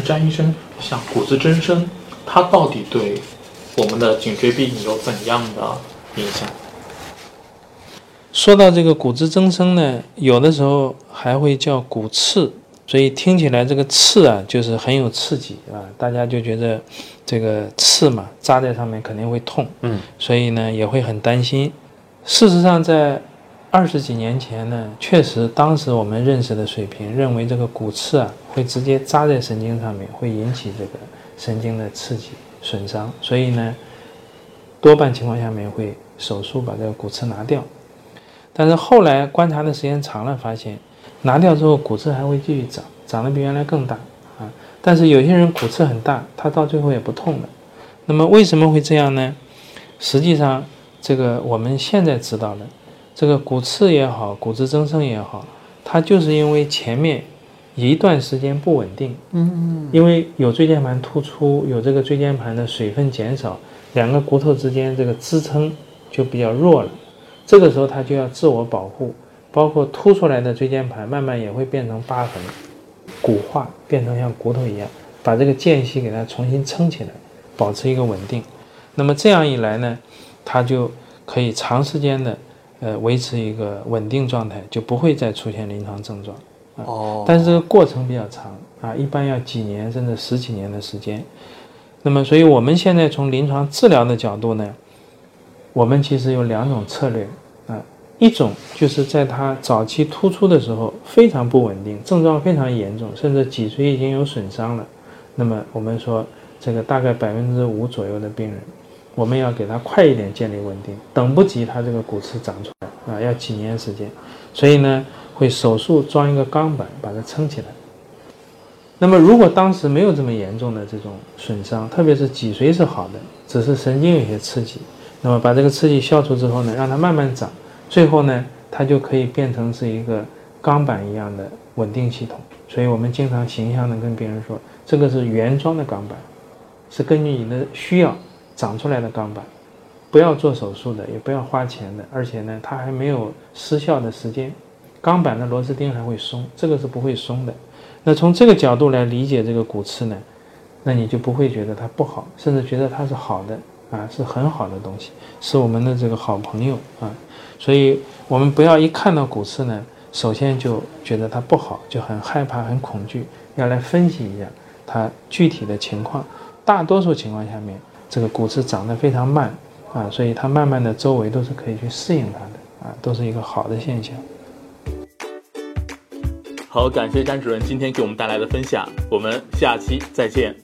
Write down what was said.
詹医生，像骨质增生，它到底对我们的颈椎病有怎样的影响？说到这个骨质增生呢，有的时候还会叫骨刺，所以听起来这个刺啊，就是很有刺激啊，大家就觉得这个刺嘛扎在上面肯定会痛，嗯，所以呢也会很担心。事实上，在二十几年前呢，确实当时我们认识的水平认为这个骨刺啊会直接扎在神经上面，会引起这个神经的刺激损伤，所以呢，多半情况下面会手术把这个骨刺拿掉。但是后来观察的时间长了，发现拿掉之后骨刺还会继续长，长得比原来更大啊。但是有些人骨刺很大，他到最后也不痛了。那么为什么会这样呢？实际上，这个我们现在知道了，这个骨刺也好，骨质增生也好，它就是因为前面一段时间不稳定，嗯因为有椎间盘突出，有这个椎间盘的水分减少，两个骨头之间这个支撑就比较弱了。这个时候它就要自我保护，包括凸出来的椎间盘慢慢也会变成疤痕，骨化变成像骨头一样，把这个间隙给它重新撑起来，保持一个稳定。那么这样一来呢，它就可以长时间的呃维持一个稳定状态，就不会再出现临床症状。哦，但是这个过程比较长啊，一般要几年甚至十几年的时间。那么，所以我们现在从临床治疗的角度呢，我们其实有两种策略啊，一种就是在它早期突出的时候非常不稳定，症状非常严重，甚至脊髓已经有损伤了。那么我们说这个大概百分之五左右的病人，我们要给他快一点建立稳定，等不及他这个骨刺长出来啊，要几年时间。所以呢，会手术装一个钢板把它撑起来。那么如果当时没有这么严重的这种损伤，特别是脊髓是好的，只是神经有些刺激，那么把这个刺激消除之后呢，让它慢慢长，最后呢，它就可以变成是一个钢板一样的稳定系统。所以我们经常形象的跟别人说，这个是原装的钢板，是根据你的需要长出来的钢板，不要做手术的，也不要花钱的，而且呢，它还没有失效的时间。钢板的螺丝钉还会松，这个是不会松的。那从这个角度来理解这个骨刺呢，那你就不会觉得它不好，甚至觉得它是好的啊，是很好的东西，是我们的这个好朋友啊。所以我们不要一看到骨刺呢，首先就觉得它不好，就很害怕、很恐惧，要来分析一下它具体的情况。大多数情况下面，这个骨刺长得非常慢啊，所以它慢慢的周围都是可以去适应它的啊，都是一个好的现象。好，感谢詹主任今天给我们带来的分享，我们下期再见。